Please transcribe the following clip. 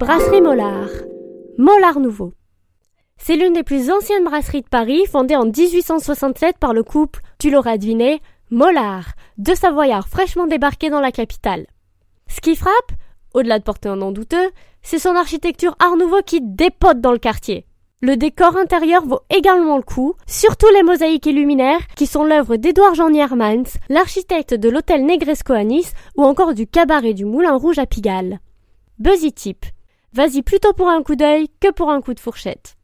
Brasserie Mollard. Mollard Nouveau. C'est l'une des plus anciennes brasseries de Paris, fondée en 1867 par le couple, tu l'auras deviné, Mollard, deux savoyards fraîchement débarqués dans la capitale. Ce qui frappe, au-delà de porter un nom douteux, c'est son architecture art nouveau qui dépote dans le quartier. Le décor intérieur vaut également le coup, surtout les mosaïques et luminaires qui sont l'œuvre d'Édouard Jean Niermans, l'architecte de l'hôtel Negresco à Nice ou encore du cabaret du Moulin Rouge à Pigalle. Buzzy Tip. Vas-y plutôt pour un coup d'œil que pour un coup de fourchette.